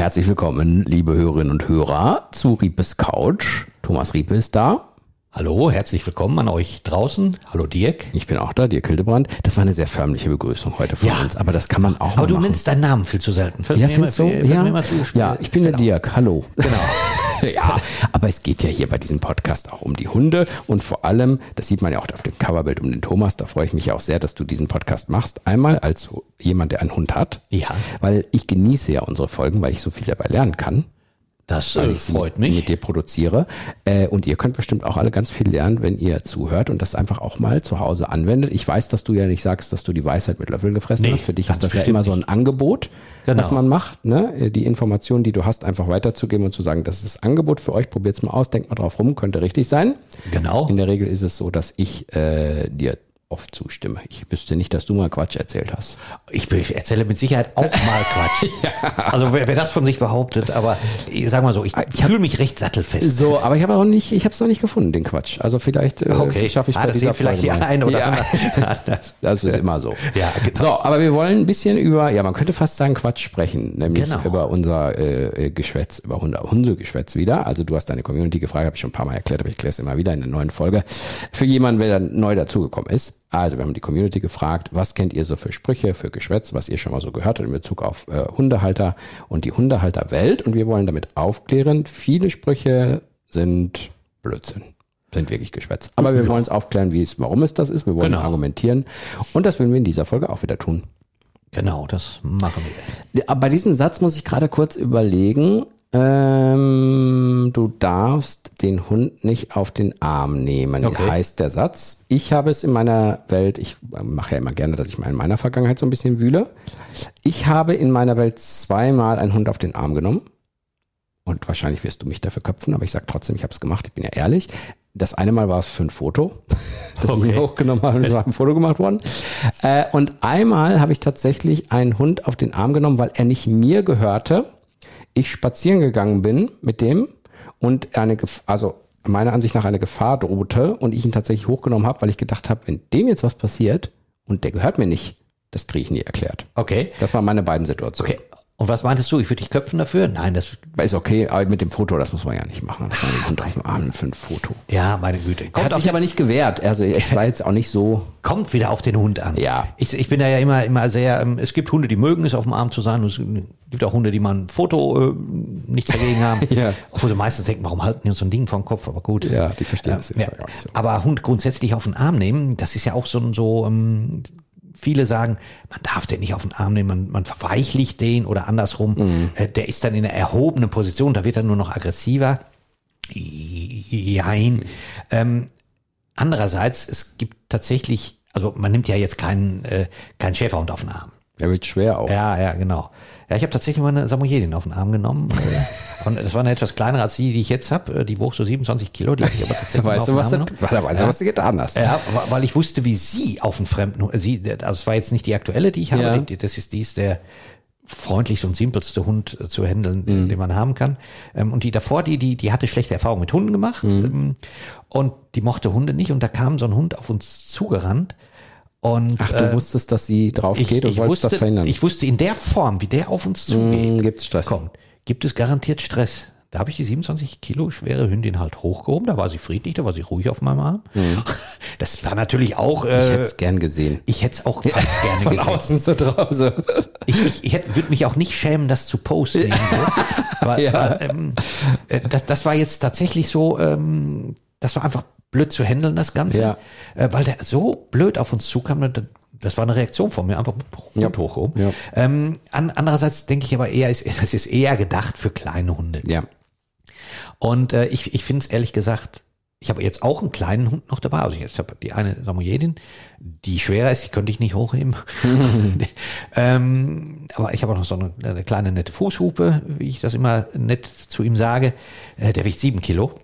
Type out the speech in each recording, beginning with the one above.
Herzlich willkommen, liebe Hörerinnen und Hörer, zu Riepes Couch. Thomas Riepe ist da. Hallo, herzlich willkommen an euch draußen. Hallo Dirk. Ich bin auch da, Dirk Hildebrand. Das war eine sehr förmliche Begrüßung heute von Ja. uns, aber das kann man auch Aber du machen. nennst deinen Namen viel zu selten. Fällt ja, mir immer- du? fällt Ja, mir immer zu- ja, ich bin der. Dirk. Hallo. Genau. ja, aber es geht ja hier bei diesem Podcast auch um die Hunde und vor allem, das sieht man ja auch auf dem Coverbild um den Thomas, da freue ich mich ja auch sehr, dass du diesen Podcast machst. Einmal als jemand, der einen Hund hat. Ja. Weil ich genieße ja unsere Folgen, weil ich so viel dabei lernen kann. Das äh, freut mich. mit dir produziere. Äh, und ihr könnt bestimmt auch alle ganz viel lernen, wenn ihr zuhört und das einfach auch mal zu Hause anwendet. Ich weiß, dass du ja nicht sagst, dass du die Weisheit mit Löffeln gefressen Nee, hast. Für dich ist das ja immer so ein Angebot, Genau. was man macht, ne? Die Informationen, die du hast, einfach weiterzugeben und zu sagen, das ist das Angebot für euch, probiert's mal aus, denkt mal drauf rum, könnte richtig sein. Genau. In der Regel ist es so, dass ich äh, dir oft zustimme. Ich wüsste nicht, dass du mal Quatsch erzählt hast. Ich, ich erzähle mit Sicherheit auch mal Quatsch. Also wer, wer das von sich behauptet, aber ich sag mal so, ich, fühle mich recht sattelfest. So, aber ich habe auch nicht, ich habe es noch nicht gefunden, den Quatsch. Also vielleicht äh, Okay, schaffe ich ah, bei das dieser vielleicht Folge die mal. einen oder ja. Das ist immer so. Ja, genau. So, aber wir wollen ein bisschen über, ja, man könnte fast sagen Quatsch sprechen, nämlich Genau. über unser äh, äh, Geschwätz, über Hunde, Hundegeschwätz wieder. Also du hast deine Community gefragt, habe ich schon ein paar Mal erklärt, aber ich erkläre es immer wieder in der neuen Folge. Für jemanden, der dann neu dazugekommen ist. Also wir haben die Community gefragt, was kennt ihr so für Sprüche, für Geschwätz, was ihr schon mal so gehört habt in Bezug auf äh, Hundehalter und die Hundehalterwelt. Und wir wollen damit aufklären, viele Sprüche sind Blödsinn sind wirklich Geschwätz. Aber wir wollen es aufklären, wie es, warum es das ist. Wir wollen Genau. argumentieren. Und das werden wir in dieser Folge auch wieder tun. Genau, das machen wir. Aber bei diesem Satz muss ich gerade kurz überlegen. Ähm, du darfst den Hund nicht auf den Arm nehmen, Okay. heißt der Satz. Ich habe es in meiner Welt, ich mache ja immer gerne, dass ich mal in meiner Vergangenheit so ein bisschen wühle. Ich habe in meiner Welt zweimal einen Hund auf den Arm genommen. Und wahrscheinlich wirst du mich dafür köpfen, aber ich sage trotzdem, ich habe es gemacht, ich bin ja ehrlich. Das eine Mal war es für ein Foto, das ich Okay. mir hochgenommen habe, es war ein Foto gemacht worden. Äh, und einmal habe ich tatsächlich einen Hund auf den Arm genommen, weil er nicht mir gehörte. Ich spazieren gegangen bin mit dem und eine, also meiner Ansicht nach eine Gefahr drohte und ich ihn tatsächlich hochgenommen habe, weil ich gedacht habe, wenn dem jetzt was passiert und der gehört mir nicht, das kriege ich nie erklärt. Okay. Das waren meine beiden Situationen. Okay. Und was meintest du? Ich würde dich köpfen dafür? Nein, das, Ist okay, aber mit dem Foto, das muss man ja nicht machen. Das war den Hund auf dem Arm für ein Foto. ja, meine Güte. Kommt, hat sich aber nicht gewehrt. Also es war jetzt auch nicht so. kommt wieder auf den Hund an. Ja. Ich, ich bin da ja immer, immer sehr, ähm, es gibt Hunde, die mögen es, auf dem Arm zu sein. Und es gibt auch Hunde, die man ein Foto äh, nichts dagegen haben. Ja. Obwohl sie meistens denken, warum halten die uns so ein Ding vom Kopf? Aber gut. Ja, die verstehen das Ja. so. Aber Hund grundsätzlich auf den Arm nehmen, das ist ja auch so, ein- so ähm, viele sagen, man darf den nicht auf den Arm nehmen, man, man verweichlicht den oder andersrum. Mhm. Äh, der ist dann in einer erhobenen Position, da wird er nur noch aggressiver. Jein. Ähm, andererseits, es gibt tatsächlich, also man nimmt ja jetzt keinen, äh, keinen Schäferhund auf den Arm. Er wird schwer auch. Ja, ja, genau. Ja, ich habe tatsächlich mal eine Samoyedin auf den Arm genommen. äh, Und das war eine etwas kleinere als die, die ich jetzt habe. Die wog so 27 Kilo, die habe ich aber tatsächlich mal Weißt auf du, den was du, weißt du, was du getan hast. Ja, weil ich wusste, wie sie auf einen fremden Hund, sie, also es war jetzt nicht die aktuelle, die ich habe, Ja. die, das ist, die ist der freundlichste und simpelste Hund äh, zu handeln, den- den man haben kann. Ähm, Und die davor, die, die, die hatte schlechte Erfahrungen mit Hunden gemacht ähm, und die mochte Hunde nicht und da kam so ein Hund auf uns zugerannt und Ach, du wusstest, dass sie drauf ich, geht und ich wolltest wusste, das verhindern. ich wusste in der Form, wie der auf uns zugeht, Mm, gibt's Stress. kommt, gibt es garantiert Stress. Da habe ich die 27 Kilo schwere Hündin halt hochgehoben. Da war sie friedlich, da war sie ruhig auf meinem Arm. Das war natürlich auch. Mhm. ich hätte Äh, es gern gesehen. ich hätte es auch fast gerne Von gesehen. außen so draußen. Ich, ich, ich würde mich auch nicht schämen, das zu posten. weil, Ja. weil, ähm, äh, das, das war jetzt tatsächlich so, ähm, das war einfach blöd zu handeln, das Ganze. Ja. Äh, weil der so blöd auf uns zukam, das- das war eine Reaktion von mir, einfach Hund Ja. hochgehoben. Ja. Ähm, an, andererseits denke ich aber eher, es, es ist eher gedacht für kleine Hunde. Ja. Und äh, ich, ich finde es ehrlich gesagt ich habe jetzt auch einen kleinen Hund noch dabei. Also ich habe die eine Samoyedin, die schwerer ist, die könnte ich nicht hochheben. ähm, aber ich habe auch noch so eine, eine kleine nette Fußhupe, wie ich das immer nett zu ihm sage. Äh, der wiegt sieben Kilo,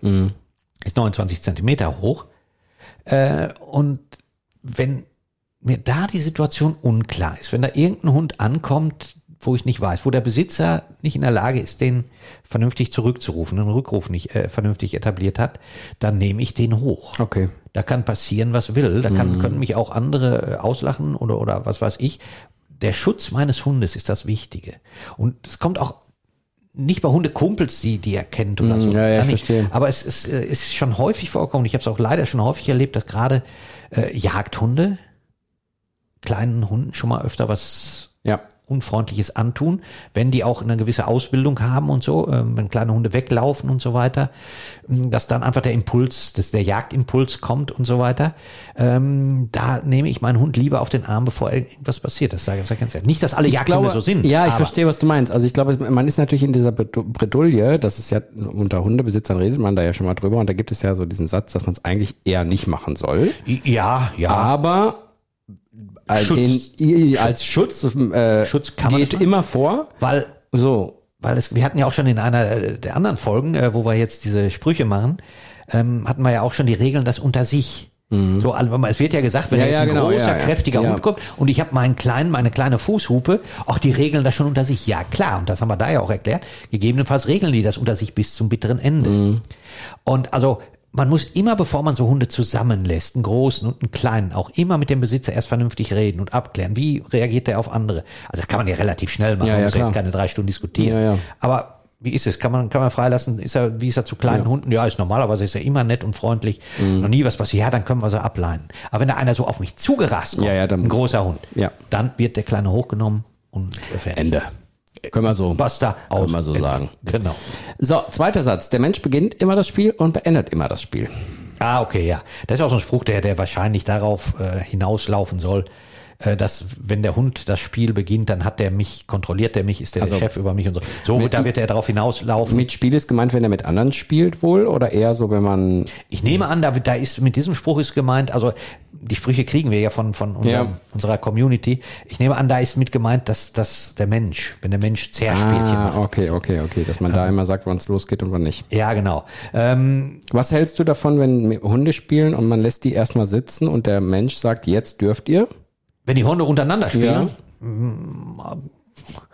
ist 29 Zentimeter hoch. Äh, und wenn mir da die Situation unklar ist, wenn da irgendein Hund ankommt, wo ich nicht weiß, wo der Besitzer nicht in der Lage ist, den vernünftig zurückzurufen, einen Rückruf nicht äh, vernünftig etabliert hat, dann nehme ich den hoch. Okay. Da kann passieren, was will. Da kann, können mich auch andere äh, auslachen oder, oder was weiß ich. Der Schutz meines Hundes ist das Wichtige. Und es kommt auch nicht bei Hundekumpels, die, die er kennt oder so. ja, ja, nicht. verstehe. Aber es ist, äh, ist schon häufig vorgekommen. Ich habe es auch leider schon häufig erlebt, dass gerade äh, Jagdhunde kleinen Hunden schon mal öfter was Ja. Unfreundliches antun, wenn die auch eine gewisse Ausbildung haben und so, ähm, wenn kleine Hunde weglaufen und so weiter, ähm, dass dann einfach der Impuls, dass der Jagdimpuls kommt und so weiter. Ähm, da nehme ich meinen Hund lieber auf den Arm, bevor irgendwas passiert. Das sage ich ganz ehrlich. Nicht, dass alle Jagdhunde so sind. Ja, ich verstehe, was du meinst. Also ich glaube, man ist natürlich in dieser Bredouille, das ist ja unter Hundebesitzern redet man da ja schon mal drüber und da gibt es ja so diesen Satz, dass man es eigentlich eher nicht machen soll. Ja, ja. Aber als Schutz. In, als Schutz, äh, Schutz geht immer vor. Weil So. weil es, wir hatten ja auch schon in einer äh, der anderen Folgen, äh, wo wir jetzt diese Sprüche machen, ähm, hatten wir ja auch schon die Regeln, das unter sich. So, also es wird ja gesagt, wenn Mhm. Ja, jetzt ja, ein genau, großer, ja, kräftiger. Hund kommt und ich habe meinen kleinen, meine kleine Fußhupe, auch die regeln das schon unter sich. Ja, klar, und das haben wir da ja auch erklärt. Gegebenenfalls regeln die das unter sich bis zum bitteren Ende. Mhm. Und also man muss immer, bevor man so Hunde zusammenlässt, einen großen und einen kleinen, auch immer mit dem Besitzer erst vernünftig reden und abklären, wie reagiert er auf andere. Also das kann man ja relativ schnell machen, Ja, man ja, muss ja jetzt klar. keine drei Stunden diskutieren. Ja, ja. Aber wie ist es? Kann man, kann man freilassen? Ist er, wie ist er zu kleinen Hunden? Ja, ist normalerweise ist er immer nett und freundlich. Mhm. Noch nie was passiert. Ja, dann können wir sie ableinen. Aber wenn da einer so auf mich zugerast kommt, Ja, ja, dann- ein großer Hund, Ja. dann wird der Kleine hochgenommen und fertig. Ende. Können wir so. Basta aus. Können wir so sagen. Genau. So, zweiter Satz. Der Mensch beginnt immer das Spiel und beendet immer das Spiel. Ah, okay, ja. Das ist auch so ein Spruch, der, der wahrscheinlich darauf äh, hinauslaufen soll, äh, dass wenn der Hund das Spiel beginnt, dann hat der mich, kontrolliert der mich, ist der, Also der Chef über mich und so. So, da wird er darauf hinauslaufen. Mit Spiel ist gemeint, wenn er mit anderen spielt wohl oder eher so, wenn man Ich nehme an, da, da ist mit diesem Spruch ist gemeint, also die Sprüche kriegen wir ja von, von unserem, Ja. unserer Community. Ich nehme an, da ist mit gemeint, dass, dass der Mensch, wenn der Mensch Zerspielchen Ah, macht. okay, okay, okay, dass man da immer sagt, wann es losgeht und wann nicht. Ja, genau. Ähm, Was hältst du davon, wenn Hunde spielen und man lässt die erstmal sitzen und der Mensch sagt, jetzt dürft ihr? wenn die Hunde untereinander spielen,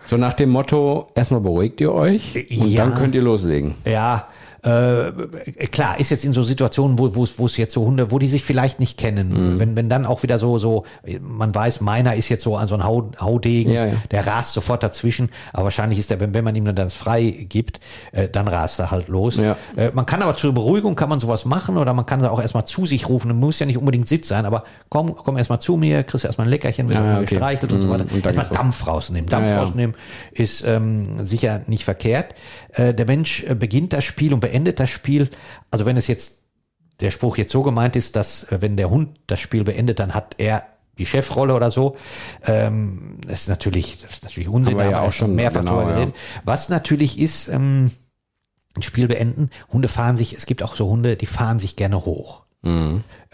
So nach dem Motto, erstmal beruhigt ihr euch und Ja. dann könnt ihr loslegen. Ja, äh, klar, ist jetzt in so Situationen, wo wo es wo es jetzt so Hunde, wo die sich vielleicht nicht kennen, Mhm. wenn wenn dann auch wieder so so man weiß, meiner ist jetzt so an so ein Hau, Haudegen, Ja, ja. der rast sofort dazwischen, aber wahrscheinlich ist der, wenn wenn man ihm dann das frei gibt, äh, dann rast er halt los. Ja. Äh, man kann aber zur Beruhigung kann man sowas machen oder man kann sie auch erstmal zu sich rufen, muss ja nicht unbedingt Sitz sein, aber komm komm erstmal zu mir, kriegst erstmal ein Leckerchen, wirst Ja, okay. gestreichelt und so Mhm, weiter. und Erstmal. Dampf rausnehmen. Dampf rausnehmen ist ähm, sicher nicht verkehrt. Äh, der Mensch beginnt das Spiel und beendet das Spiel. Also wenn es jetzt der Spruch jetzt so gemeint ist, dass äh, wenn der Hund das Spiel beendet, dann hat er die Chefrolle oder so. Ähm, das ist natürlich, das ist natürlich Unsinn. Haben wir da ja haben auch schon, mehrfach genau, drüber ja. Was natürlich ist, ähm, ein Spiel beenden. Hunde fahren sich, es gibt auch so Hunde, die fahren sich gerne hoch.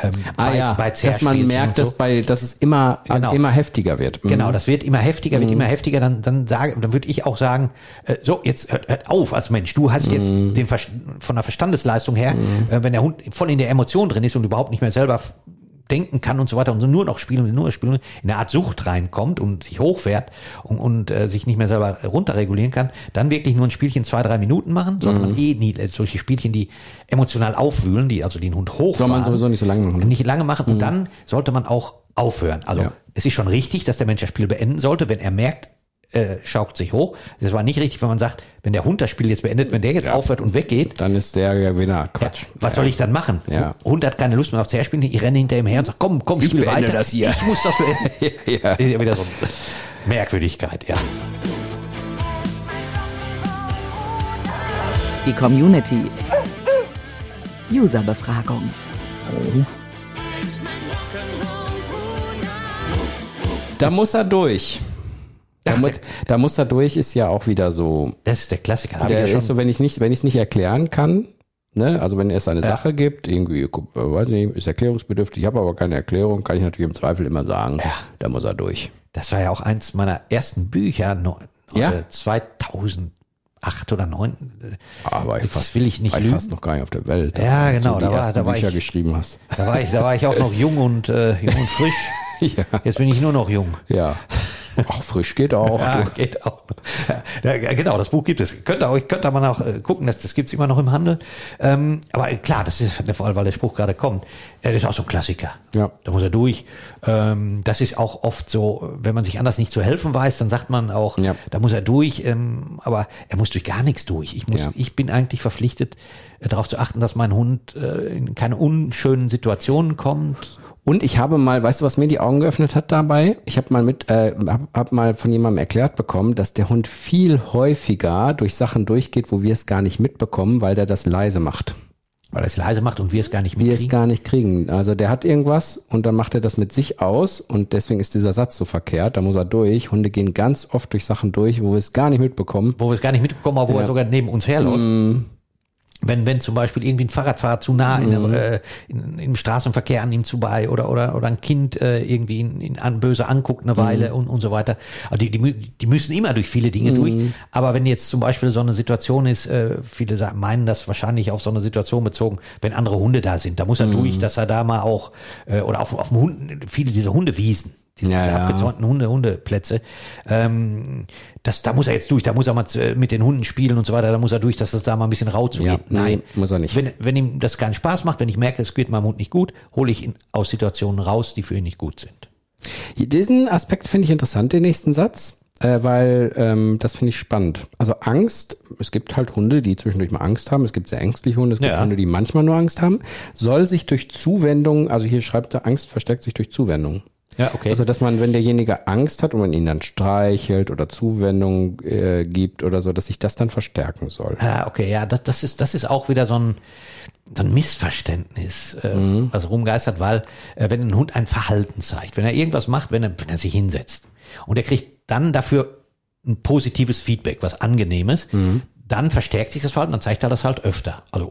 Ähm, Ah bei- ja, bei dass man merkt, so. dass, bei, dass es immer, Genau. immer heftiger wird. Mhm. Genau, das wird immer heftiger, wird immer heftiger. Dann, dann sage, dann würde ich auch sagen, äh, so jetzt hört, hört auf als Mensch. Du hast jetzt den Ver von der Verstandesleistung her, äh, wenn der Hund voll in der Emotion drin ist und überhaupt nicht mehr selber denken kann und so weiter und so nur noch spielen und nur noch spielen, in eine Art Sucht reinkommt und sich hochfährt und, und äh, sich nicht mehr selber runterregulieren kann, dann wirklich nur ein Spielchen zwei, drei Minuten machen, sondern eh nie solche Spielchen, die emotional aufwühlen, die also den Hund Soll hochfahren man sowieso nicht so lange machen. ne? nicht lange machen und dann sollte man auch aufhören. Also Ja. es ist schon richtig, dass der Mensch das Spiel beenden sollte, wenn er merkt, äh, schaukt sich hoch. Das war nicht richtig, wenn man sagt, wenn der Hund das Spiel jetzt beendet, wenn der jetzt aufhört und weggeht, Dann ist der Gewinner. ja, Quatsch. was soll ich dann machen? Ja. Hund hat keine Lust mehr auf Zerspielen, ich renne hinter ihm her und sage, komm, komm, Ich spiel beende weiter. das hier. Ich muss das beenden. Ja. Ist ja wieder so eine Merkwürdigkeit, ja. Die Community. Userbefragung. Da muss er durch. Da, mu da muss er durch, ist ja auch wieder so. Das ist der Klassiker. Der ich ja ist so, wenn ich nicht, wenn ich es nicht erklären kann, Ne? Also wenn es eine Sache gibt, irgendwie, äh, weiß nicht, ist erklärungsbedürftig, ich habe aber keine Erklärung, kann ich natürlich im Zweifel immer sagen, Ja. da muss er durch. Das war ja auch eins meiner ersten Bücher, no, Ja. äh, 2008 oder 9. Aber ich Jetzt fast, will ich nicht war ich lügen. fast noch gar nicht auf der Welt. Ja, genau, da war- da war Bücher ich- geschrieben hast. Da war ich, da war ich auch noch jung und, äh, jung und frisch. ja. Jetzt bin ich nur noch jung. ja. Ach, frisch geht auch. Ja, geht auch. Ja, genau, das Buch gibt es. Könnt ihr könnt ihr mal noch äh, gucken, das, das gibt's immer noch im Handel. Ähm, aber klar, das ist, vor allem, weil der Spruch gerade kommt, äh, das ist auch so ein Klassiker. Ja. Da muss er durch. Ähm, das ist auch oft so, wenn man sich anders nicht zu helfen weiß, dann sagt man auch, Ja. da muss er durch, ähm, aber er muss durch gar nichts durch. Ich muss, Ja. ich bin eigentlich verpflichtet, äh, darauf zu achten, dass mein Hund äh, in keine unschönen Situationen kommt. Und ich habe mal, weißt du, was mir die Augen geöffnet hat dabei? Ich habe mal mit, äh, hab, hab mal von jemandem erklärt bekommen, dass der Hund viel häufiger durch Sachen durchgeht, wo wir es gar nicht mitbekommen, weil der das leise macht. Weil er es leise macht und wir es gar nicht Wir es mitkriegen. gar nicht kriegen. Also der hat irgendwas und dann macht er das mit sich aus und deswegen ist dieser Satz so verkehrt. Da muss er durch. Hunde gehen ganz oft durch Sachen durch, wo wir es gar nicht mitbekommen. wo wir es gar nicht mitbekommen haben, wo er sogar neben uns herläuft. Wenn, wenn zum Beispiel irgendwie ein Fahrradfahrer zu nah in, der, äh, in, im Straßenverkehr an ihm vorbei oder, oder, oder ein Kind äh, irgendwie ihn, ihn an, böse anguckt eine Weile und, und so weiter. Also die, die, die müssen immer durch viele Dinge durch. Aber wenn jetzt zum Beispiel so eine Situation ist, äh, viele sagen, meinen das wahrscheinlich auf so eine Situation bezogen, wenn andere Hunde da sind, da muss er durch, dass er da mal auch, äh, oder auf, auf dem Hund, viele dieser Hundewiesen, diese Ja, ja. abgezäunten Hunde, Hundeplätze, ähm, das, da muss er jetzt durch, da muss er mal äh, mit den Hunden spielen und so weiter, da muss er durch, dass es da mal ein bisschen rau zugeht. Ja, Nein, muss er nicht. Wenn, wenn ihm das keinen Spaß macht, wenn ich merke, es geht meinem Hund nicht gut, hole ich ihn aus Situationen raus, die für ihn nicht gut sind. Diesen Aspekt finde ich interessant, den nächsten Satz, äh, weil ähm, das finde ich spannend. Also Angst, es gibt halt Hunde, die zwischendurch mal Angst haben, es gibt sehr ängstliche Hunde, es gibt Ja. Hunde, die manchmal nur Angst haben, soll sich durch Zuwendung, also hier schreibt er, Angst verstärkt sich durch Zuwendung. Ja, okay. Also, dass man, wenn derjenige Angst hat und man ihn dann streichelt oder Zuwendung äh, gibt oder so, dass sich das dann verstärken soll. Ah, okay, ja, das, das ist das ist auch wieder so ein so ein Missverständnis, äh, Mhm. was rumgeistert, weil äh, wenn ein Hund ein Verhalten zeigt, wenn er irgendwas macht, wenn er, wenn er sich hinsetzt und er kriegt dann dafür ein positives Feedback, was angenehmes, Mhm. dann verstärkt sich das Verhalten, dann zeigt er das halt öfter. Also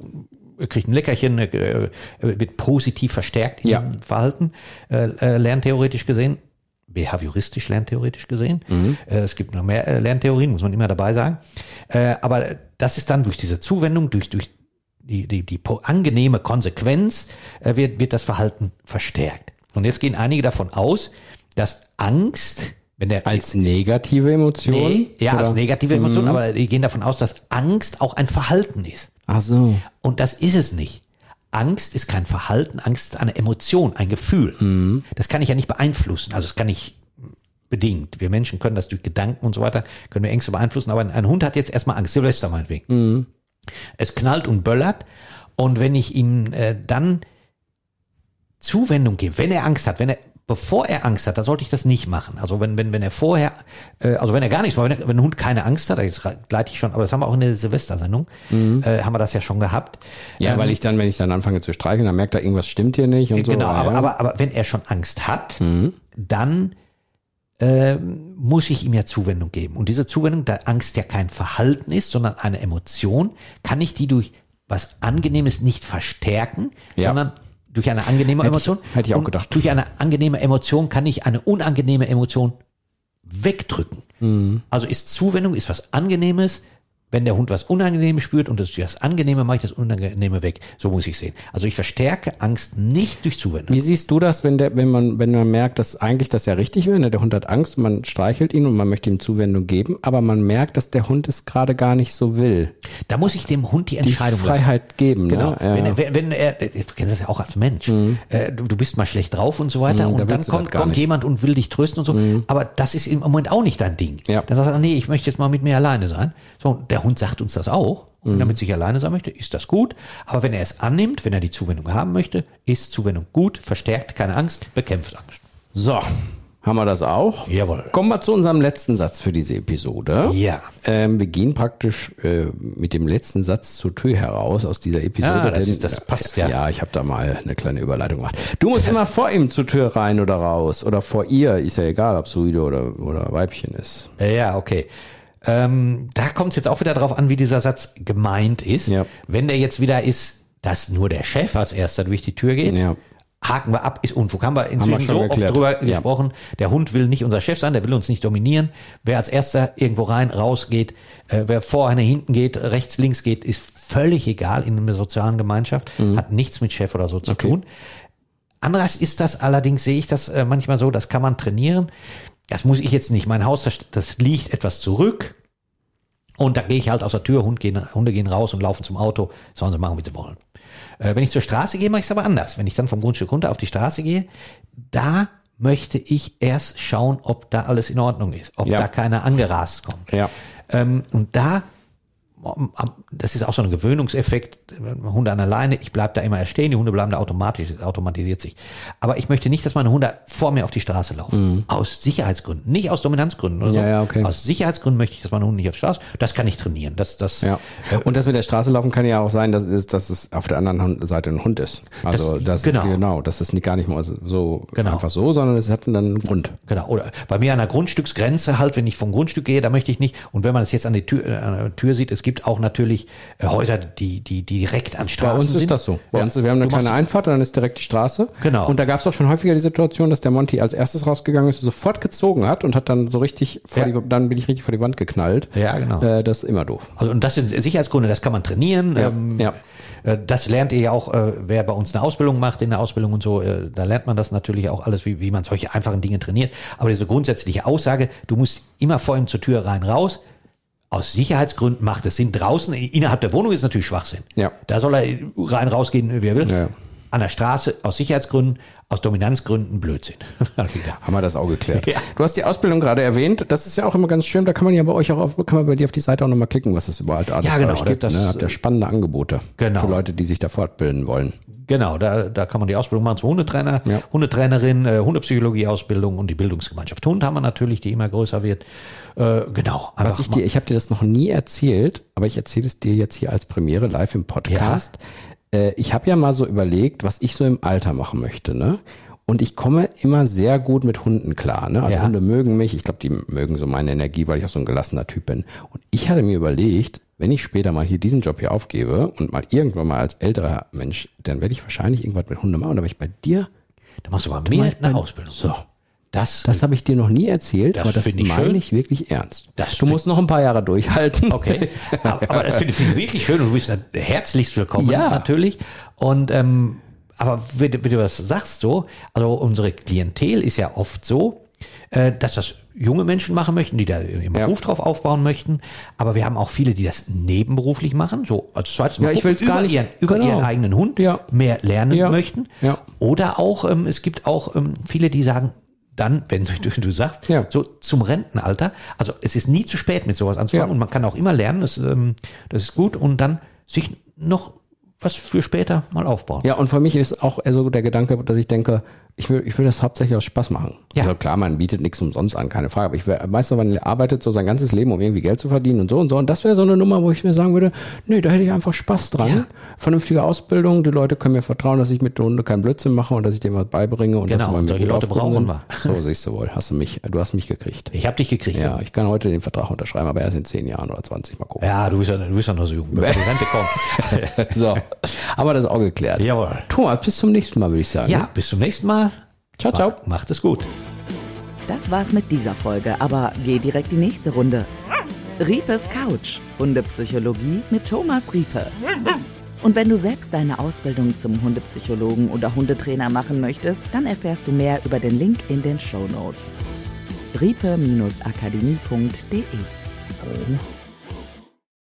kriegt ein Leckerchen, er äh, wird positiv verstärkt in Ja. dem Verhalten, äh, äh, lerntheoretisch gesehen. Behavioristisch lerntheoretisch gesehen. Äh, es gibt noch mehr äh, Lerntheorien, muss man immer dabei sagen. Äh, aber das ist dann durch diese Zuwendung, durch, durch die, die, die angenehme Konsequenz, äh, wird, wird das Verhalten verstärkt. Und jetzt gehen einige davon aus, dass Angst, wenn der Als negative Emotion? nee, ja, als Oder? Mhm. negative Emotion, aber die gehen davon aus, dass Angst auch ein Verhalten ist. Ach so. Und das ist es nicht. Angst ist kein Verhalten, Angst ist eine Emotion, ein Gefühl. Mhm. Das kann ich ja nicht beeinflussen. Also das kann ich bedingt. Wir Menschen können das durch Gedanken und so weiter, können wir Ängste beeinflussen. Aber ein, Hund hat jetzt erstmal Angst, Silvester meinetwegen. Mhm. Es knallt und böllert. Und wenn ich ihm äh, dann Zuwendung gebe, wenn er Angst hat, wenn er, bevor er Angst hat, da sollte ich das nicht machen. Also wenn, wenn, wenn er vorher, äh, also wenn er gar nichts, wenn, er, wenn ein Hund keine Angst hat, jetzt gleite ich schon, aber das haben wir auch in der Silvestersendung, äh, haben wir das ja schon gehabt. Mhm. Ja, Ähm, weil ich dann, wenn ich dann anfange zu streicheln, dann merkt er, irgendwas stimmt hier nicht und so. Genau, aber, aber, aber wenn er schon Angst hat, dann ähm, muss ich ihm ja Zuwendung geben. Und diese Zuwendung, da Angst ja kein Verhalten ist, sondern eine Emotion, kann ich die durch was Angenehmes nicht verstärken, Ja. sondern durch eine angenehme Hätte ich- Emotion. hätte ich auch gedacht. Durch eine angenehme Emotion kann ich eine unangenehme Emotion wegdrücken. Mhm. Also ist Zuwendung, ist was Angenehmes. Wenn der Hund was Unangenehmes spürt und das, das Angenehme mache ich das Unangenehme weg. So muss ich sehen. Also ich verstärke Angst nicht durch Zuwendung. Wie siehst du das, wenn der, wenn man, wenn man merkt, dass eigentlich das ja richtig wäre, ne? der Hund hat Angst, und man streichelt ihn und man möchte ihm Zuwendung geben, aber man merkt, dass der Hund es gerade gar nicht so will. Da muss ich dem Hund die Die Entscheidung lassen. Freiheit geben, Genau. ne? Ja. Wenn, er, wenn, wenn er, du kennst das ja auch als Mensch, äh, du, du bist mal schlecht drauf und so weiter Mhm, da und dann du das kommt, kommt nicht. Mhm. jemand und will dich trösten und so, aber das ist im Moment auch nicht dein Ding. Ja. Dann sagst du, nee, ich möchte jetzt mal mit mir alleine sein. So, der Hund sagt uns das auch und Mhm. damit sich alleine sein möchte, ist das gut, aber wenn er es annimmt, wenn er die Zuwendung haben möchte, ist Zuwendung gut, verstärkt keine Angst, bekämpft Angst. So, haben wir das auch? Jawohl. Kommen wir zu unserem letzten Satz für diese Episode. Ja. Ähm, wir gehen praktisch äh, mit dem letzten Satz zur Tür heraus aus dieser Episode. Ah, das denn- ist- das passt, ja. Ja, ich habe da mal eine kleine Überleitung gemacht. Du musst immer vor ihm zur Tür rein oder raus oder vor ihr, ist ja egal, ob es Rüde oder, oder Weibchen ist. Ja, okay. Ähm, da kommt es jetzt auch wieder darauf an, wie dieser Satz gemeint ist. Ja. Wenn der jetzt wieder ist, dass nur der Chef als erster durch die Tür geht, Ja. haken wir ab, ist Unfug. Haben wir inzwischen schon so geklärt. oft drüber Ja. gesprochen. Der Hund will nicht unser Chef sein, der will uns nicht dominieren. Wer als erster irgendwo rein, raus geht, äh, wer vorne, hinten geht, rechts, links geht, ist völlig egal in einer sozialen Gemeinschaft, hat nichts mit Chef oder so zu Mhm. Okay. tun. Andererseits ist das allerdings, sehe ich das äh, manchmal so, das kann man trainieren. Das muss ich jetzt nicht. Mein Haus, das, das liegt etwas zurück. Und da gehe ich halt aus der Tür, Hund gehen, Hunde gehen raus und laufen zum Auto, sollen sie machen, wie sie wollen. Äh, wenn ich zur Straße gehe, mache ich es aber anders. Wenn ich dann vom Grundstück runter auf die Straße gehe, da möchte ich erst schauen, ob da alles in Ordnung ist, ob Ja. da keiner angerast kommt. Ja. Ähm, und da, das ist auch so ein Gewöhnungseffekt, Hunde an der Leine, ich bleib da immer stehen, die Hunde bleiben da automatisch, es automatisiert sich. Aber ich möchte nicht, dass meine Hunde vor mir auf die Straße laufen. Aus Sicherheitsgründen, nicht aus Dominanzgründen oder so. Mhm. Ja, ja, okay. Aus Sicherheitsgründen möchte ich, dass meine Hunde nicht auf die Straße, das kann ich trainieren. Das, das, Ja. Und das mit der Straße laufen kann ja auch sein, dass es, dass es auf der anderen Seite ein Hund ist. Also das, genau. genau, das ist gar nicht mal so Genau. einfach so, sondern es hat dann einen Grund. Genau. Oder bei mir an der Grundstücksgrenze halt, wenn ich vom Grundstück gehe, da möchte ich nicht. Und wenn man es jetzt an die Tür, äh, an der Tür sieht, es gibt auch natürlich äh, Häuser, die, die, die direkt an Bei Straßen uns sind. ist das so. Bei Ja. uns, wir haben eine Du machst- kleine Einfahrt und dann ist direkt die Straße. Genau. Und da gab es auch schon häufiger die Situation, dass der Monty als erstes rausgegangen ist, sofort gezogen hat und hat dann so richtig vor Ja. die, dann bin ich richtig vor die Wand geknallt. Ja, genau. Äh, das ist immer doof. Also und das sind Sicherheitsgründe, das kann man trainieren. Ja, Ähm, ja. äh, Das lernt ihr ja auch, äh, wer bei uns eine Ausbildung macht, in der Ausbildung und so, da lernt man das natürlich auch alles, wie, wie man solche einfachen Dinge trainiert. Aber diese grundsätzliche Aussage, du musst immer vor ihm zur Tür rein, raus. Aus Sicherheitsgründen macht es Sinn. Draußen, innerhalb der Wohnung ist natürlich Schwachsinn. Ja. Da soll er rein, rausgehen, wie er will. Ja. An der Straße, aus Sicherheitsgründen, aus Dominanzgründen, Blödsinn. Haben wir das auch geklärt. Ja. Du hast die Ausbildung gerade erwähnt. Das ist ja auch immer ganz schön. Da kann man ja bei euch auch auf, kann man bei dir auf die Seite auch nochmal klicken, was es überall alles Ja, bei genau, euch gibt. das- ne? Habt ihr spannende Angebote Genau. für Leute, die sich da fortbilden wollen. Genau, da, da kann man die Ausbildung machen zum Hundetrainer, Ja. Hundetrainerin, äh, Hundepsychologie-Ausbildung und die Bildungsgemeinschaft Hund haben wir natürlich, die immer größer wird. Äh, genau. Was ich dir, ich habe dir das noch nie erzählt, aber ich erzähle es dir jetzt hier als Premiere live im Podcast. Äh, ich habe ja mal so überlegt, was ich so im Alter machen möchte, ne? Und ich komme immer sehr gut mit Hunden klar. Ne? Also Ja. Hunde mögen mich. Ich glaube, die mögen so meine Energie, weil ich auch so ein gelassener Typ bin. Und ich hatte mir überlegt, wenn ich später mal hier diesen Job hier aufgebe und mal irgendwann mal als älterer Mensch, dann werde ich wahrscheinlich irgendwas mit Hunden machen. Und da bin ich bei dir. Da machst du aber mach mehr eine Ausbildung. So. Das, Das habe ich dir noch nie erzählt, Das aber das ich meine schön. ich wirklich ernst. Das du musst noch ein paar Jahre durchhalten. okay. aber, aber das finde ich wirklich schön und du bist herzlichst willkommen Ja. natürlich. Und ähm, aber wie, du- wie du das sagst so, also unsere Klientel ist ja oft so, äh, dass das junge Menschen machen möchten, die da im Ja. Beruf drauf aufbauen möchten. Aber wir haben auch viele, die das nebenberuflich machen, so als zweites Ja, ich will's gar über nicht- ihren, über genau. ihren eigenen Hund Ja. mehr lernen Ja. möchten. Ja. Oder auch, ähm, es gibt auch ähm, viele, die sagen, dann, wenn du, du sagst, Ja. so zum Rentenalter, also es ist nie zu spät mit sowas anzufangen Ja. und man kann auch immer lernen, das, ähm, das ist gut und dann sich noch was für später mal aufbauen. Ja, und für mich ist auch so der Gedanke, dass ich denke, ich will, ich will das hauptsächlich aus Spaß machen. Ja. Also klar, man bietet nichts umsonst an, keine Frage. Aber ich will, du, man arbeitet so sein ganzes Leben, um irgendwie Geld zu verdienen und so und so. Und das wäre so eine Nummer, wo ich mir sagen würde, nee, da hätte ich einfach Spaß dran. Ja. Vernünftige Ausbildung, die Leute können mir vertrauen, dass ich mit der Hunde keinen Blödsinn mache und dass ich dem was beibringe und Genau, dass solche Leute brauchen sind. So, siehst du wohl, hast du mich, du hast mich gekriegt. Ich habe dich gekriegt. Ja, ich kann heute den Vertrag unterschreiben, aber erst in zehn Jahren oder 20, mal gucken. Ja, du bist ja, du bist ja noch so jung, bevor die Rente kommt. So, aber das ist auch geklärt. Jawohl. Thomas, bis zum nächsten Mal, würde ich sagen. Ja, bis zum nächsten Mal. Ciao, ciao. Macht, macht es gut. Das war's mit dieser Folge, aber geh direkt die nächste Runde. Riepes Couch, Hundepsychologie mit Thomas Riepe. Und wenn du selbst deine Ausbildung zum Hundepsychologen oder Hundetrainer machen möchtest, dann erfährst du mehr über den Link in den Show Notes. riepe-akademie.de